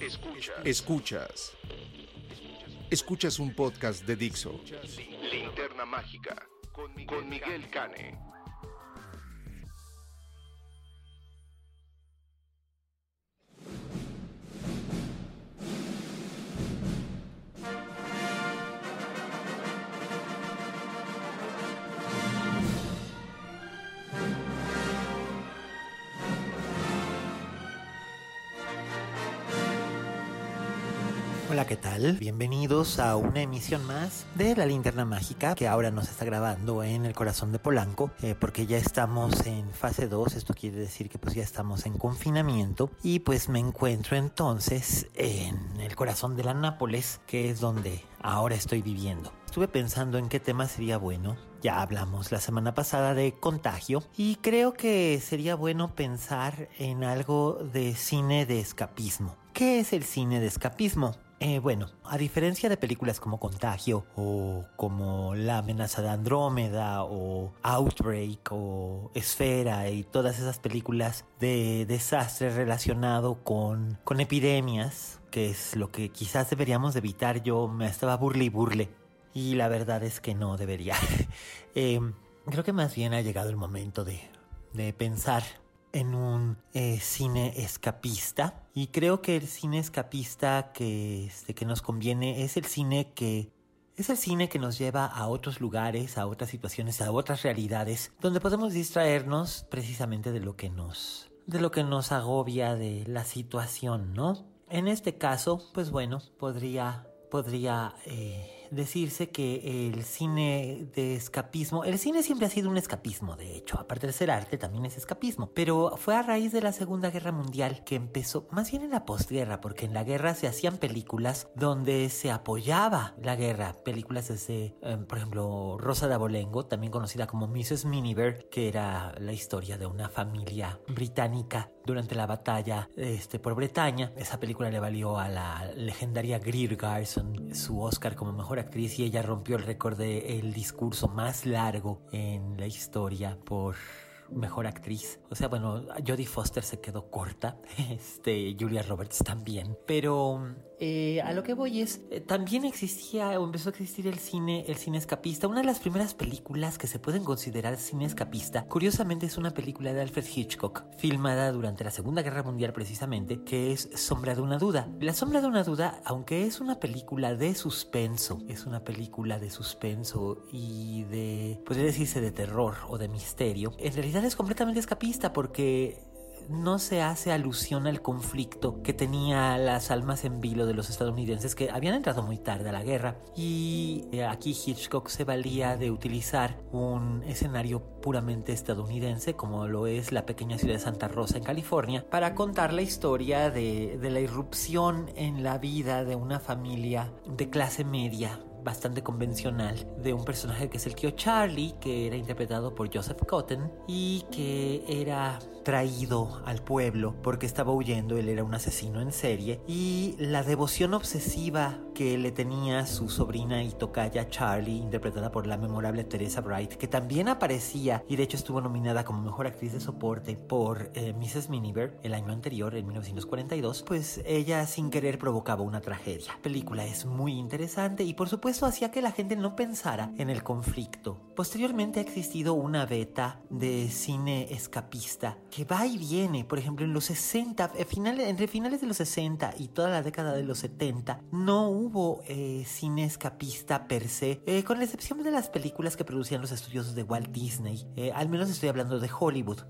Escuchas. Escuchas. Escuchas un podcast de Dixo. Linterna Mágica con Miguel Cane. ¿Qué tal? Bienvenidos a una emisión más de La Linterna Mágica, que ahora nos está grabando en el corazón de Polanco, eh, porque ya estamos en fase 2, esto quiere decir que pues ya estamos en confinamiento, y pues me encuentro entonces en el corazón de la Nápoles, que es donde ahora estoy viviendo. Estuve pensando en qué tema sería bueno. Ya hablamos la semana pasada de contagio y creo que sería bueno pensar en algo de cine de escapismo. ¿Qué es el cine de escapismo? Eh, bueno, a diferencia de películas como Contagio o como La amenaza de Andrómeda o Outbreak o Esfera y todas esas películas de desastre relacionado con, con epidemias, que es lo que quizás deberíamos evitar, yo me estaba burle y burle y la verdad es que no debería. eh, creo que más bien ha llegado el momento de, de pensar en un eh, cine escapista. Y creo que el cine escapista que, este, que nos conviene es el cine que es el cine que nos lleva a otros lugares, a otras situaciones, a otras realidades, donde podemos distraernos precisamente de lo que nos, de lo que nos agobia de la situación, ¿no? En este caso, pues bueno, podría, podría eh, decirse que el cine de escapismo, el cine siempre ha sido un escapismo, de hecho, aparte de ser arte también es escapismo, pero fue a raíz de la Segunda Guerra Mundial que empezó, más bien en la postguerra, porque en la guerra se hacían películas donde se apoyaba la guerra, películas desde, eh, por ejemplo, Rosa de Abolengo, también conocida como Mrs. Miniver, que era la historia de una familia británica durante la batalla este, por Bretaña. Esa película le valió a la legendaria Greer Garson su Oscar como mejor actriz y ella rompió el récord de el discurso más largo en la historia por mejor actriz. O sea, bueno, Jodie Foster se quedó corta, este, Julia Roberts también, pero eh, a lo que voy es, eh, también existía o empezó a existir el cine, el cine escapista. Una de las primeras películas que se pueden considerar cine escapista, curiosamente es una película de Alfred Hitchcock, filmada durante la Segunda Guerra Mundial precisamente, que es Sombra de una duda. La Sombra de una duda, aunque es una película de suspenso, es una película de suspenso y de, podría decirse de terror o de misterio, en realidad es completamente escapista porque no se hace alusión al conflicto que tenía las almas en vilo de los estadounidenses que habían entrado muy tarde a la guerra y eh, aquí Hitchcock se valía de utilizar un escenario puramente estadounidense como lo es la pequeña ciudad de Santa Rosa en California para contar la historia de, de la irrupción en la vida de una familia de clase media bastante convencional de un personaje que es el tío Charlie, que era interpretado por Joseph Cotton y que era traído al pueblo porque estaba huyendo, él era un asesino en serie y la devoción obsesiva que le tenía su sobrina y tocaya Charlie, interpretada por la memorable Teresa Bright, que también aparecía y de hecho estuvo nominada como mejor actriz de soporte por eh, Mrs. Miniver el año anterior, en 1942, pues ella sin querer provocaba una tragedia. La película es muy interesante y por supuesto hacía que la gente no pensara en el conflicto. Posteriormente ha existido una beta de cine escapista que va y viene, por ejemplo en los 60, finales, entre finales de los 60 y toda la década de los 70, no hubo eh, cine escapista per se, eh, con la excepción de las películas que producían los estudios de Walt Disney, eh, al menos estoy hablando de Hollywood,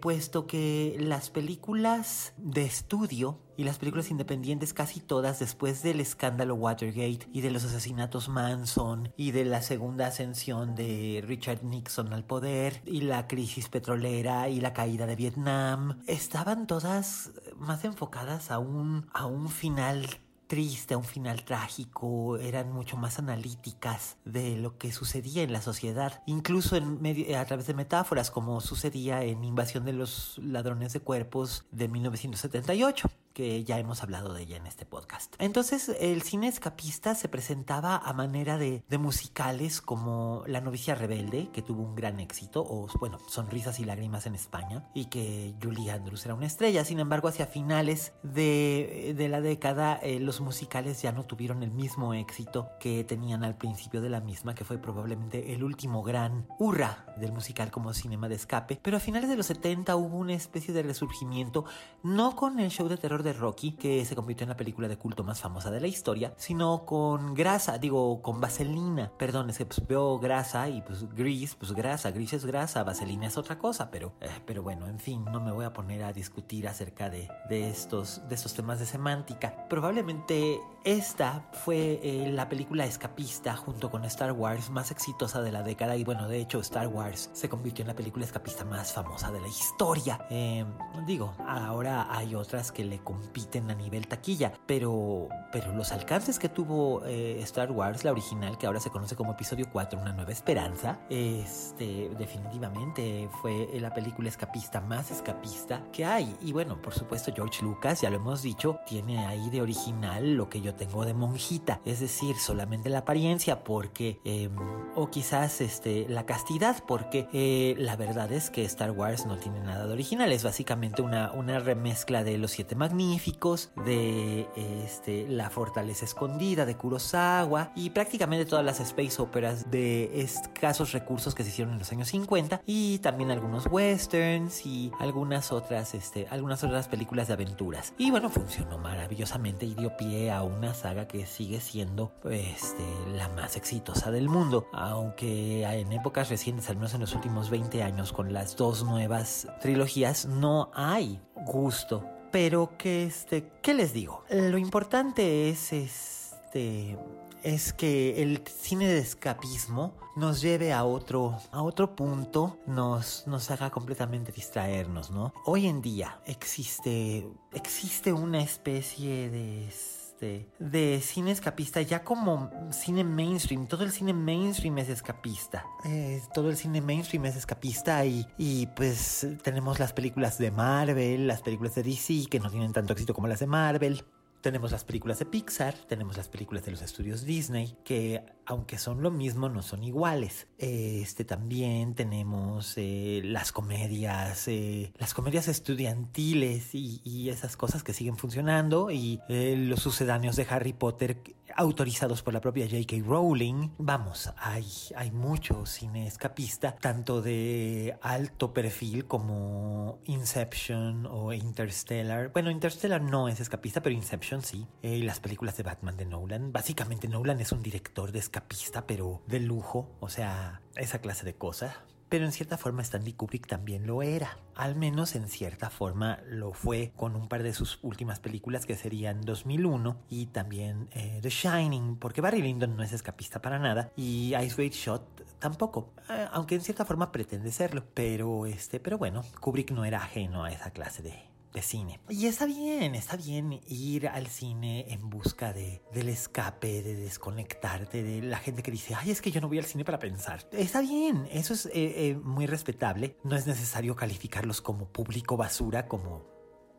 puesto que las películas de estudio y las películas independientes casi todas después del escándalo Watergate y de los asesinatos Manson y de la segunda ascensión de Richard Nixon al poder y la crisis petrolera y la caída de Vietnam, estaban todas más enfocadas a un, a un final triste, a un final trágico, eran mucho más analíticas de lo que sucedía en la sociedad, incluso en medio, a través de metáforas como sucedía en Invasión de los Ladrones de Cuerpos de 1978 que ya hemos hablado de ella en este podcast. Entonces, el cine escapista se presentaba a manera de, de, musicales como La novicia rebelde, que tuvo un gran éxito, o bueno, Sonrisas y lágrimas en España, y que Julie Andrews era una estrella. Sin embargo, hacia finales de, de la década, eh, los musicales ya no tuvieron el mismo éxito que tenían al principio de la misma, que fue probablemente el último gran hurra del musical como cinema de escape. Pero a finales de los 70 hubo una especie de resurgimiento, no con el show de terror de Rocky, que se convirtió en la película de culto más famosa de la historia, sino con grasa, digo, con vaselina. Perdón, es que pues, veo grasa y pues gris, pues grasa, gris es grasa, vaselina es otra cosa, pero, eh, pero bueno, en fin, no me voy a poner a discutir acerca de, de, estos, de estos temas de semántica. Probablemente esta fue eh, la película escapista junto con Star Wars más exitosa de la década y bueno, de hecho Star Wars se convirtió en la película escapista más famosa de la historia. Eh, digo, ahora hay otras que le compiten a nivel taquilla, pero, pero los alcances que tuvo eh, Star Wars, la original, que ahora se conoce como Episodio 4, Una Nueva Esperanza, este, definitivamente fue la película escapista más escapista que hay. Y bueno, por supuesto George Lucas, ya lo hemos dicho, tiene ahí de original lo que yo tengo de monjita, es decir, solamente la apariencia, porque, eh, o quizás este, la castidad, porque eh, la verdad es que Star Wars no tiene nada de original, es básicamente una, una remezcla de Los Siete Magníficos, de este, La Fortaleza Escondida de Kurosawa y prácticamente todas las space operas de escasos recursos que se hicieron en los años 50 y también algunos westerns y algunas otras, este, algunas otras películas de aventuras. Y bueno, funcionó maravillosamente y dio pie a un una saga que sigue siendo este, la más exitosa del mundo, aunque en épocas recientes, al menos en los últimos 20 años, con las dos nuevas trilogías, no hay gusto. Pero que este, ¿qué les digo? Lo importante es este es que el cine de escapismo nos lleve a otro, a otro punto, nos, nos haga completamente distraernos, ¿no? Hoy en día existe, existe una especie de de cine escapista, ya como cine mainstream. Todo el cine mainstream es escapista. Eh, todo el cine mainstream es escapista y, y pues tenemos las películas de Marvel, las películas de DC que no tienen tanto éxito como las de Marvel. Tenemos las películas de Pixar, tenemos las películas de los estudios Disney, que aunque son lo mismo, no son iguales. Este también tenemos eh, las comedias, eh, las comedias estudiantiles y, y, esas cosas que siguen funcionando y eh, los sucedáneos de Harry Potter autorizados por la propia J.K. Rowling. Vamos, hay, hay mucho cine escapista, tanto de alto perfil como Inception o Interstellar. Bueno, Interstellar no es escapista, pero Inception sí. Eh, y las películas de Batman de Nolan. Básicamente Nolan es un director de escapista, pero de lujo. O sea, esa clase de cosas. Pero en cierta forma Stanley Kubrick también lo era. Al menos en cierta forma lo fue con un par de sus últimas películas que serían 2001 y también eh, The Shining, porque Barry Lyndon no es escapista para nada y Ice Great Shot tampoco, eh, aunque en cierta forma pretende serlo. Pero este, pero bueno, Kubrick no era ajeno a esa clase de, de cine. Y está bien, está bien ir al cine en busca de, del escape, de desconectarte, de la gente que dice, ay, es que yo no voy al cine para pensar. Está bien, eso es eh, eh, muy respetable. No es necesario calificarlos como público basura, como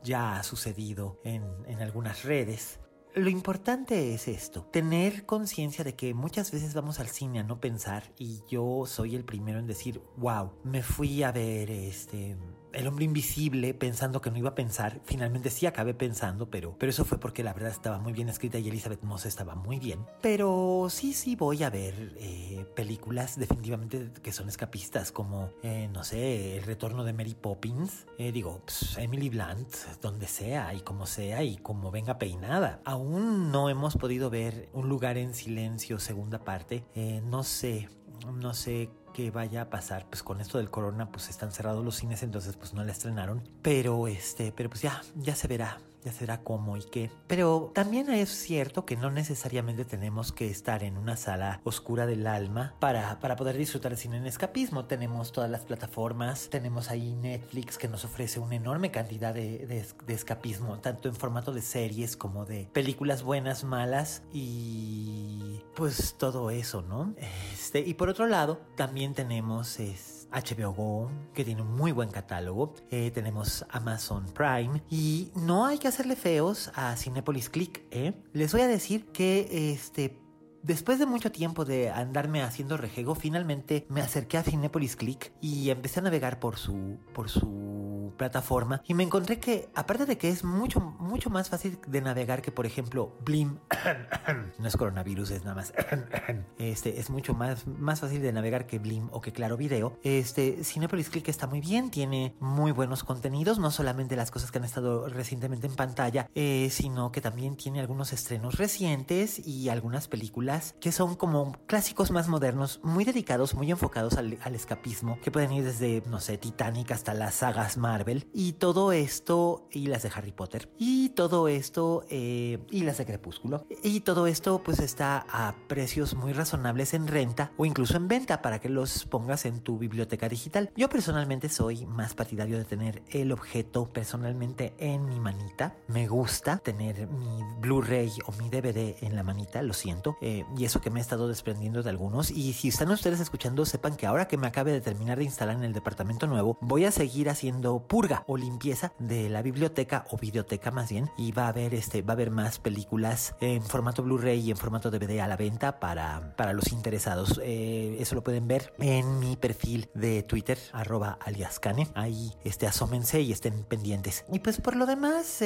ya ha sucedido en, en algunas redes. Lo importante es esto, tener conciencia de que muchas veces vamos al cine a no pensar y yo soy el primero en decir, wow, me fui a ver este el hombre invisible pensando que no iba a pensar. Finalmente sí acabé pensando, pero, pero eso fue porque la verdad estaba muy bien escrita y Elizabeth Moss estaba muy bien. Pero sí, sí voy a ver eh, películas definitivamente que son escapistas, como, eh, no sé, El retorno de Mary Poppins. Eh, digo, pues, Emily Blunt, donde sea y como sea y como venga peinada. Aún no hemos podido ver Un lugar en silencio, segunda parte. no sé, no sé que vaya a pasar. Pues con esto del corona, pues están cerrados los cines, entonces pues no la estrenaron. Pero este, pero pues ya, ya se verá ya será cómo y qué. Pero también es cierto que no necesariamente tenemos que estar en una sala oscura del alma para, para poder disfrutar de cine en escapismo. Tenemos todas las plataformas, tenemos ahí Netflix que nos ofrece una enorme cantidad de, de escapismo, tanto en formato de series como de películas buenas, malas y pues todo eso, ¿no? Este, y por otro lado, también tenemos... Es, HBO Go, que tiene un muy buen catálogo. Eh, tenemos Amazon Prime. Y no hay que hacerle feos a Cinepolis Click. ¿eh? Les voy a decir que este Después de mucho tiempo de andarme haciendo rejego, finalmente me acerqué a Cinepolis Click y empecé a navegar por su, por su plataforma y me encontré que, aparte de que es mucho, mucho más fácil de navegar que, por ejemplo, Blim, no es coronavirus, es nada más, este, es mucho más, más fácil de navegar que Blim o que Claro Video. Este, Cinepolis Click está muy bien, tiene muy buenos contenidos, no solamente las cosas que han estado recientemente en pantalla, eh, sino que también tiene algunos estrenos recientes y algunas películas que son como clásicos más modernos, muy dedicados, muy enfocados al, escapismo, que pueden ir desde, no sé, Titanic hasta las sagas Marvel, y todo esto, y las de Harry Potter, y todo esto, eh, y las de Crepúsculo, y todo esto pues está a precios muy razonables en renta o incluso en venta para que los pongas en tu biblioteca digital. Yo personalmente soy más partidario de tener el objeto personalmente en mi manita. Me gusta tener mi Blu-ray o mi DVD en la manita, lo siento. Eh, y eso que me he estado desprendiendo de algunos. Y si están ustedes escuchando, sepan que ahora que me acabe de terminar de instalar en el departamento nuevo, voy a seguir haciendo purga o limpieza de la biblioteca o videoteca más bien. Y va a haber este, va a haber más películas en formato Blu-ray y en formato DVD a la venta para, para los interesados. Eh, eso lo pueden ver en mi perfil de Twitter, arroba aliascane. Ahí este, asómense y estén pendientes. Y pues por lo demás,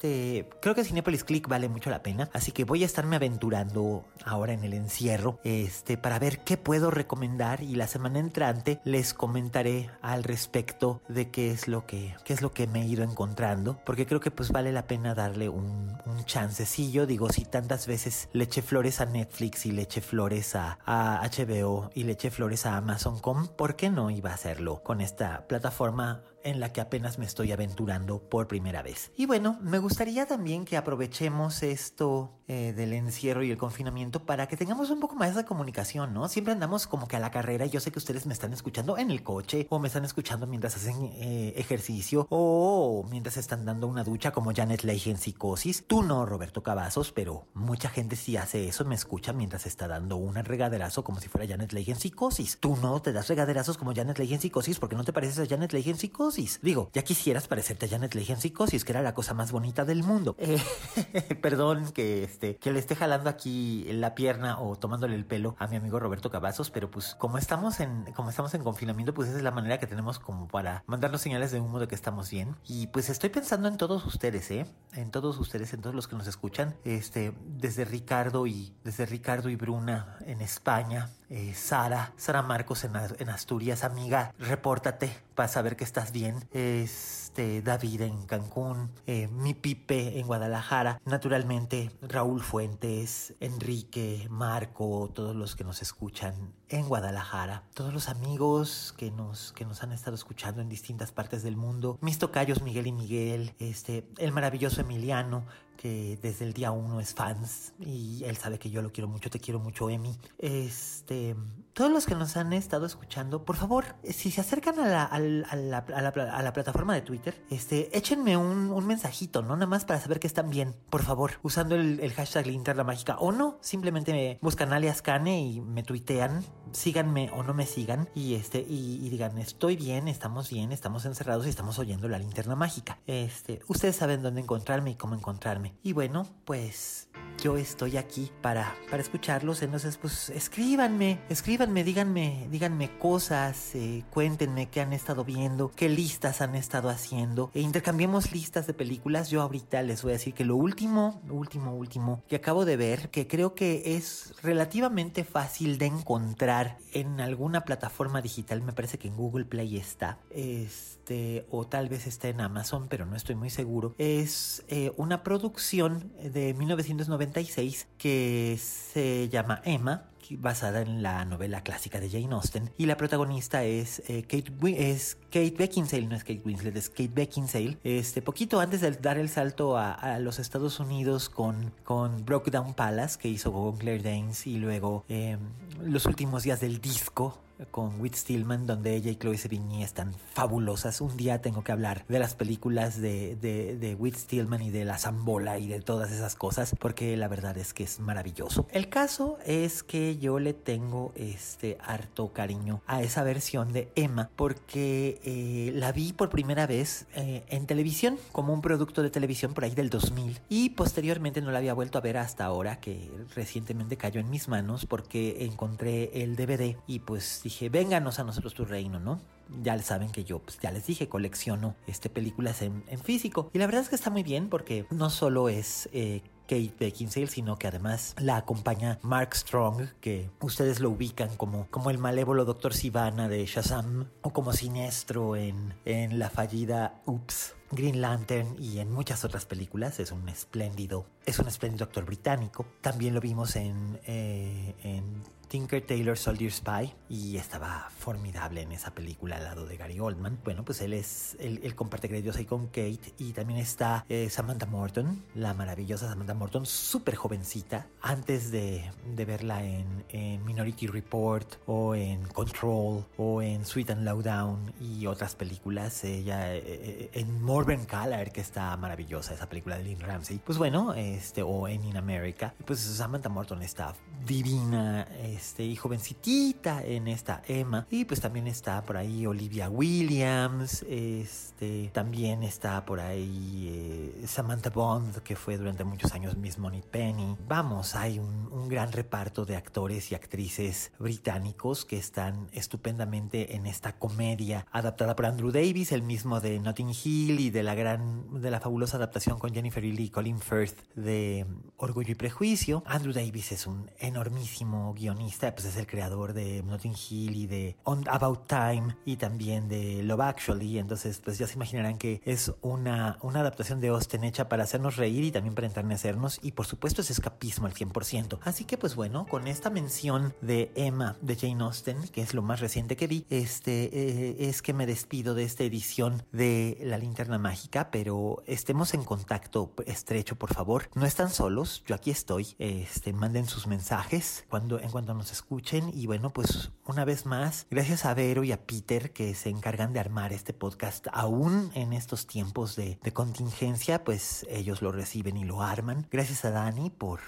este, creo que Cinepolis Click vale mucho la pena. Así que voy a estarme aventurando ahora en el encierro, este, para ver qué puedo recomendar y la semana entrante les comentaré al respecto de qué es lo que, qué es lo que me he ido encontrando, porque creo que pues vale la pena darle un, un chancecillo, digo, si tantas veces le eché flores a Netflix y le eché flores a, a HBO y le eché flores a Amazon.com, ¿por qué no iba a hacerlo con esta plataforma en la que apenas me estoy aventurando por primera vez. Y bueno, me gustaría también que aprovechemos esto eh, del encierro y el confinamiento para que tengamos un poco más de comunicación, ¿no? Siempre andamos como que a la carrera y yo sé que ustedes me están escuchando en el coche o me están escuchando mientras hacen eh, ejercicio o mientras están dando una ducha como Janet Leigh en psicosis. Tú no, Roberto Cavazos, pero mucha gente sí hace eso, me escucha mientras está dando un regaderazo como si fuera Janet Leigh en psicosis. Tú no te das regaderazos como Janet Leigh en psicosis porque no te pareces a Janet Leigh en psicosis. Digo, ya quisieras parecerte a Janet Leigh en psicosis, que era la cosa más bonita del mundo. Eh, perdón que, este, que le esté jalando aquí la pierna o tomándole el pelo a mi amigo Roberto Cavazos, pero pues como estamos en, como estamos en confinamiento, pues esa es la manera que tenemos como para mandarnos señales de humo de que estamos bien. Y pues estoy pensando en todos ustedes, ¿eh? En todos ustedes, en todos los que nos escuchan, este, desde Ricardo y, desde Ricardo y Bruna en España, eh, Sara, Sara Marcos en, en Asturias, amiga, repórtate para saber que estás bien. Este, David en Cancún, eh, mi Pipe en Guadalajara, naturalmente Raúl Fuentes, Enrique, Marco, todos los que nos escuchan en Guadalajara, todos los amigos que nos, que nos han estado escuchando en distintas partes del mundo, mis tocayos Miguel y Miguel, este, el maravilloso Emiliano, que desde el día uno es fans y él sabe que yo lo quiero mucho, te quiero mucho, Emi. Este, todos los que nos han estado escuchando, por favor, si se acercan a la, a la, plataforma de Twitter, este, échenme un, mensajito, ¿no? Nada más para saber que están bien, por favor, usando el, el hashtag Linterna Mágica. O no, simplemente me buscan alias Cane y me tuitean, síganme o no me sigan y, este, y, y digan, estoy bien, estamos bien, estamos encerrados y estamos oyendo la Linterna Mágica. Este, ustedes saben dónde encontrarme y cómo encontrarme. Y bueno, pues yo estoy aquí para, para escucharlos. Entonces, pues escríbanme, escríbanme, díganme, díganme cosas, eh, cuéntenme qué han estado viendo, qué listas han estado haciendo. E intercambiemos listas de películas. Yo ahorita les voy a decir que lo último, último, último que acabo de ver, que creo que es relativamente fácil de encontrar en alguna plataforma digital, me parece que en Google Play está, este, o tal vez está en Amazon, pero no estoy muy seguro. Es eh, una producción de 1990 1996 que se llama Emma basada en la novela clásica de Jane Austen y la protagonista es, eh, Kate, es Kate Beckinsale, no es Kate Winslet, es Kate Beckinsale. Este, poquito antes de dar el salto a, los Estados Unidos con, con Down Palace que hizo con Claire Danes y luego eh, los últimos días del disco con Whit Stillman, donde ella y Chloe Sevigny están fabulosas. Un día tengo que hablar de las películas de, de, de Whit Stillman y de la Zambola y de todas esas cosas, porque la verdad es que es maravilloso. El caso es que yo le tengo este harto cariño a esa versión de Emma, porque eh, la vi por primera vez eh, en televisión, como un producto de televisión por ahí del 2000, y posteriormente no la había vuelto a ver hasta ahora, que recientemente cayó en mis manos, porque encontré el DVD y pues dije, vénganos a nosotros tu reino, ¿no? Ya saben que yo, pues ya les dije, colecciono este, películas en, físico. Y la verdad es que está muy bien porque no solo es... Eh, Kate Beckinsale, sino que además la acompaña Mark Strong, que ustedes lo ubican como, como el malévolo Doctor Sivana de Shazam o como siniestro en, en la fallida Oops. Green Lantern y en muchas otras películas. Es un espléndido, es un espléndido actor británico. También lo vimos en, eh, en Tinker Taylor Soldier Spy y estaba formidable en esa película al lado de Gary Oldman. Bueno, pues él es, él, comparte créditos ahí con Kate y también está eh, Samantha Morton, la maravillosa Samantha Morton, súper jovencita, antes de, verla en, Minority Report o en Control o en Sweet and Lowdown y otras películas. Ella eh, eh, en Morven Color, que está maravillosa, esa película de Lynn Ramsey. Pues bueno, este, o en In America, pues Samantha Morton está divina este, y jovencitita en esta Emma. Y pues también está por ahí Olivia Williams, este, también está por ahí eh, Samantha Bond, que fue durante muchos años Miss Money Penny. Vamos, hay un, gran reparto de actores y actrices británicos que están estupendamente en esta comedia adaptada por Andrew Davis, el mismo de Notting Hill y de la gran, de la fabulosa adaptación con Jennifer Lee y Colin Firth de Orgullo y Prejuicio. Andrew Davis es un enormísimo guionista pues es el creador de Notting Hill y de On About Time y también de Love Actually. Entonces, pues ya se imaginarán que es una, una adaptación de Austen hecha para hacernos reír y también para enternecernos. Y por supuesto es escapismo al 100%. Así que, pues bueno, con esta mención de Emma de Jane Austen, que es lo más reciente que vi, este, eh, es que me despido de esta edición de La Linterna Mágica, pero estemos en contacto estrecho, por favor. No están solos, yo aquí estoy. Este, manden sus mensajes cuando, en cuanto nos escuchen. Y bueno, pues una vez más, gracias a Vero y a Peter que se encargan de armar este podcast aún en estos tiempos de, de contingencia, pues ellos lo reciben y lo arman. Gracias a Dani por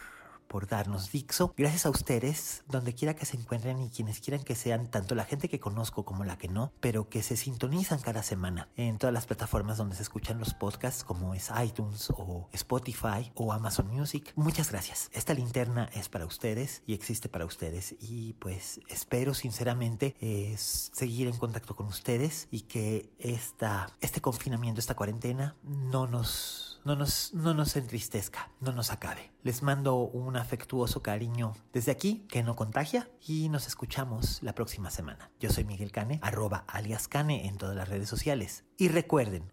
por darnos Dixo. Gracias a ustedes, donde quiera que se encuentren y quienes quieran que sean, tanto la gente que conozco como la que no, pero que se sintonizan cada semana en todas las plataformas donde se escuchan los podcasts, como es iTunes o Spotify o Amazon Music. Muchas gracias. Esta linterna es para ustedes y existe para ustedes. Y pues espero sinceramente eh, seguir en contacto con ustedes y que esta, este confinamiento, esta cuarentena, no nos no nos, no nos entristezca, no nos acabe. Les mando un afectuoso cariño desde aquí, que no contagia, y nos escuchamos la próxima semana. Yo soy Miguel Cane, arroba alias Cane en todas las redes sociales. Y recuerden,